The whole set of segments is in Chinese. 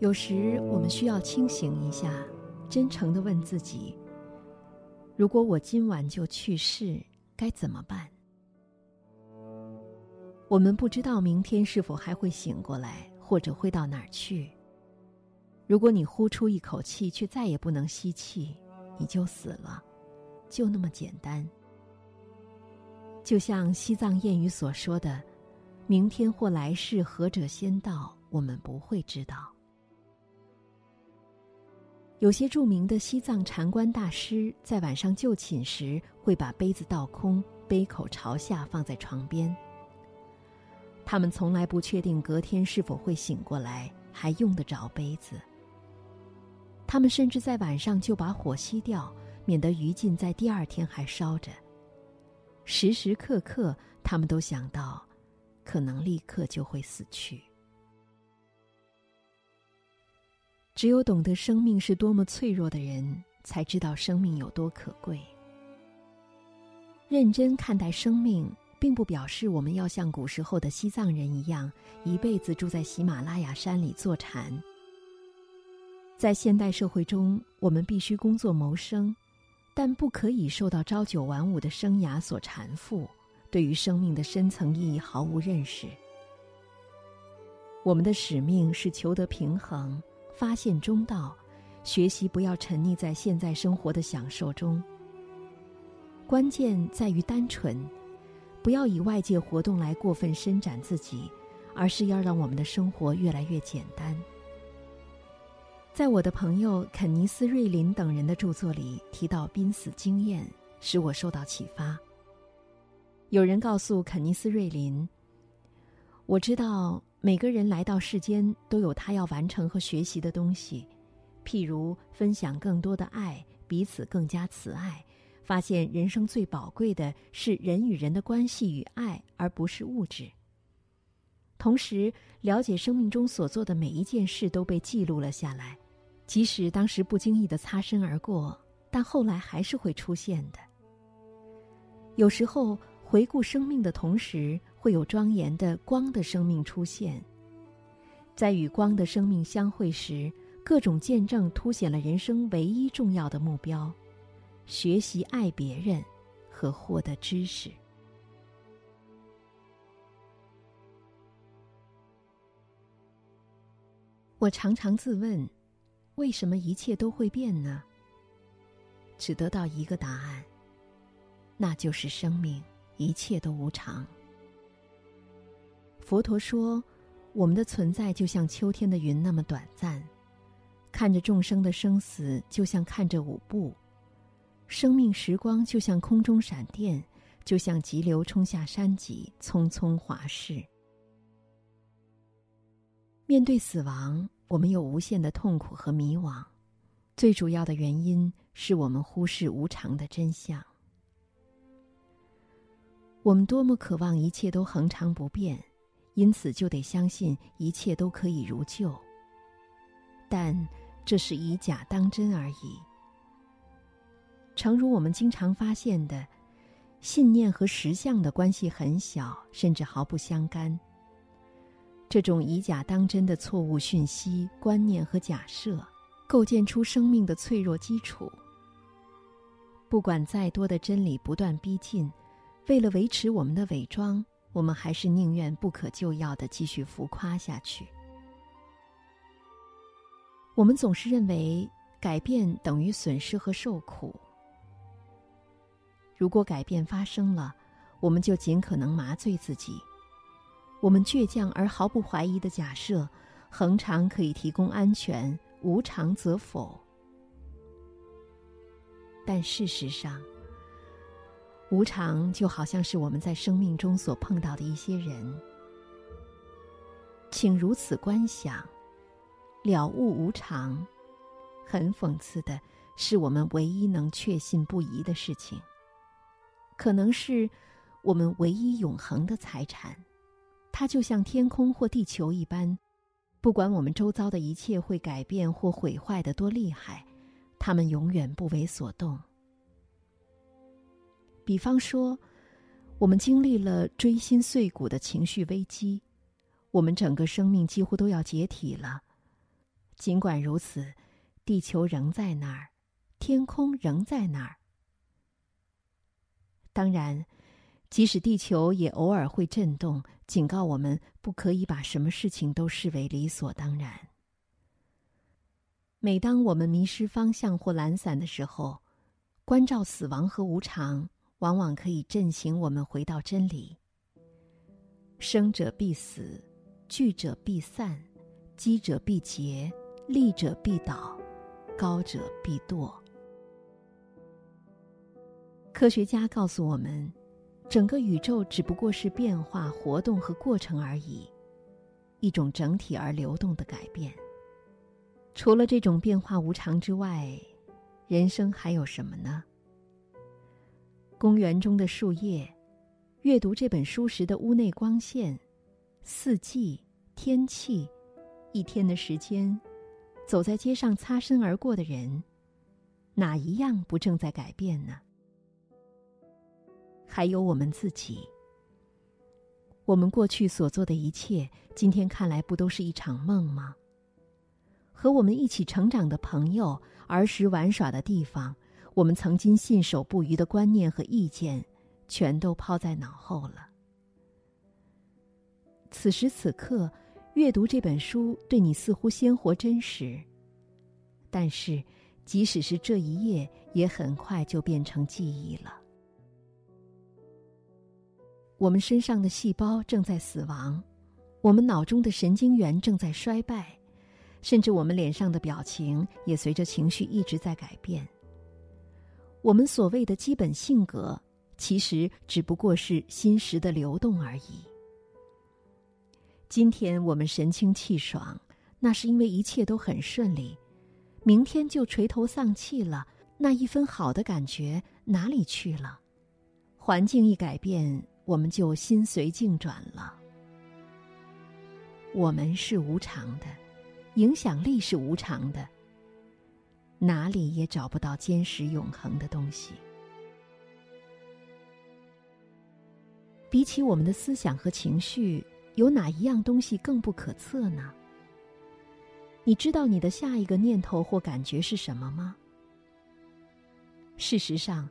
有时我们需要清醒一下，真诚的问自己：如果我今晚就去世，该怎么办？我们不知道明天是否还会醒过来，或者会到哪儿去。如果你呼出一口气，却再也不能吸气，你就死了，就那么简单。就像西藏谚语所说的：“明天或来世，何者先到？我们不会知道。”有些著名的西藏禅观大师在晚上就寝时，会把杯子倒空，杯口朝下放在床边。他们从来不确定隔天是否会醒过来，还用得着杯子。他们甚至在晚上就把火熄掉，免得余烬在第二天还烧着。时时刻刻，他们都想到，可能立刻就会死去。只有懂得生命是多么脆弱的人，才知道生命有多可贵。认真看待生命。并不表示我们要像古时候的西藏人一样，一辈子住在喜马拉雅山里坐禅。在现代社会中，我们必须工作谋生，但不可以受到朝九晚五的生涯所缠缚，对于生命的深层意义毫无认识。我们的使命是求得平衡，发现中道，学习不要沉溺在现在生活的享受中。关键在于单纯。不要以外界活动来过分伸展自己，而是要让我们的生活越来越简单。在我的朋友肯尼斯·瑞林等人的著作里提到濒死经验，使我受到启发。有人告诉肯尼斯·瑞林：“我知道每个人来到世间都有他要完成和学习的东西，譬如分享更多的爱，彼此更加慈爱。”发现人生最宝贵的是人与人的关系与爱，而不是物质。同时，了解生命中所做的每一件事都被记录了下来，即使当时不经意的擦身而过，但后来还是会出现的。有时候，回顾生命的同时，会有庄严的光的生命出现。在与光的生命相会时，各种见证凸显了人生唯一重要的目标。学习爱别人，和获得知识。我常常自问：为什么一切都会变呢？只得到一个答案，那就是生命，一切都无常。佛陀说，我们的存在就像秋天的云那么短暂，看着众生的生死，就像看着舞步。生命时光就像空中闪电，就像急流冲下山脊，匆匆划逝。面对死亡，我们有无限的痛苦和迷惘，最主要的原因是我们忽视无常的真相。我们多么渴望一切都恒常不变，因此就得相信一切都可以如旧。但这是以假当真而已。诚如我们经常发现的，信念和实相的关系很小，甚至毫不相干。这种以假当真的错误讯息、观念和假设，构建出生命的脆弱基础。不管再多的真理不断逼近，为了维持我们的伪装，我们还是宁愿不可救药的继续浮夸下去。我们总是认为改变等于损失和受苦。如果改变发生了，我们就尽可能麻醉自己。我们倔强而毫不怀疑的假设，恒常可以提供安全，无常则否。但事实上，无常就好像是我们在生命中所碰到的一些人。请如此观想，了悟无常，很讽刺的是，我们唯一能确信不疑的事情。可能是我们唯一永恒的财产，它就像天空或地球一般，不管我们周遭的一切会改变或毁坏的多厉害，它们永远不为所动。比方说，我们经历了锥心碎骨的情绪危机，我们整个生命几乎都要解体了，尽管如此，地球仍在那儿，天空仍在那儿。当然，即使地球也偶尔会震动，警告我们不可以把什么事情都视为理所当然。每当我们迷失方向或懒散的时候，关照死亡和无常，往往可以振醒我们回到真理。生者必死，聚者必散，积者必竭，利者必倒，高者必堕。科学家告诉我们，整个宇宙只不过是变化、活动和过程而已，一种整体而流动的改变。除了这种变化无常之外，人生还有什么呢？公园中的树叶，阅读这本书时的屋内光线，四季、天气，一天的时间，走在街上擦身而过的人，哪一样不正在改变呢？还有我们自己，我们过去所做的一切，今天看来不都是一场梦吗？和我们一起成长的朋友，儿时玩耍的地方，我们曾经信守不渝的观念和意见，全都抛在脑后了。此时此刻，阅读这本书对你似乎鲜活真实，但是，即使是这一页，也很快就变成记忆了。我们身上的细胞正在死亡，我们脑中的神经元正在衰败。甚至我们脸上的表情也随着情绪一直在改变。我们所谓的基本性格，其实只不过是心识的流动而已。今天我们神清气爽，那是因为一切都很顺利；明天就垂头丧气了，那一分好的感觉哪里去了？环境一改变，我们就心随境转了。我们是无常的。影响力是无常的，哪里也找不到坚实永恒的东西。比起我们的思想和情绪，有哪一样东西更不可测呢？你知道你的下一个念头或感觉是什么吗？事实上，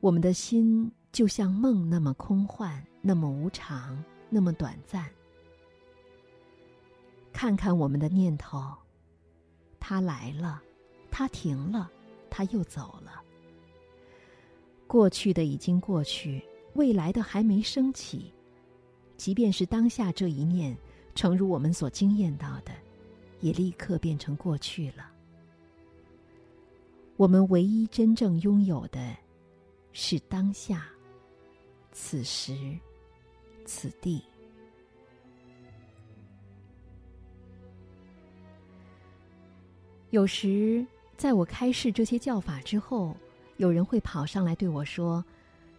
我们的心就像梦那么空幻，那么无常，那么短暂。看看我们的念头，它来了，它停了，它又走了。过去的已经过去，未来的还没升起。即便是当下这一念，诚如我们所经验到的，也立刻变成过去了。我们唯一真正拥有的，是当下，此时，此地。有时，在我开示这些教法之后，有人会跑上来对我说：“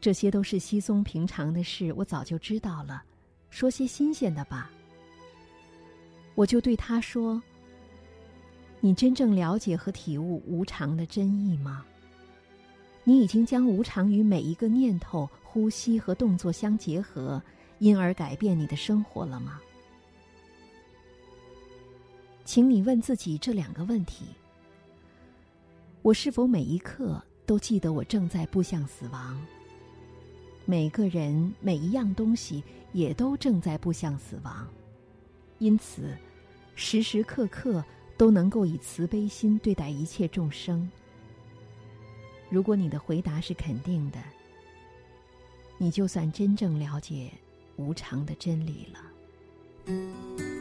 这些都是稀松平常的事，我早就知道了。说些新鲜的吧。”我就对他说：“你真正了解和体悟无常的真意吗？你已经将无常与每一个念头、呼吸和动作相结合，因而改变你的生活了吗？”请你问自己这两个问题：我是否每一刻都记得我正在步向死亡？每个人、每一样东西也都正在步向死亡，因此，时时刻刻都能够以慈悲心对待一切众生。如果你的回答是肯定的，你就算真正了解无常的真理了。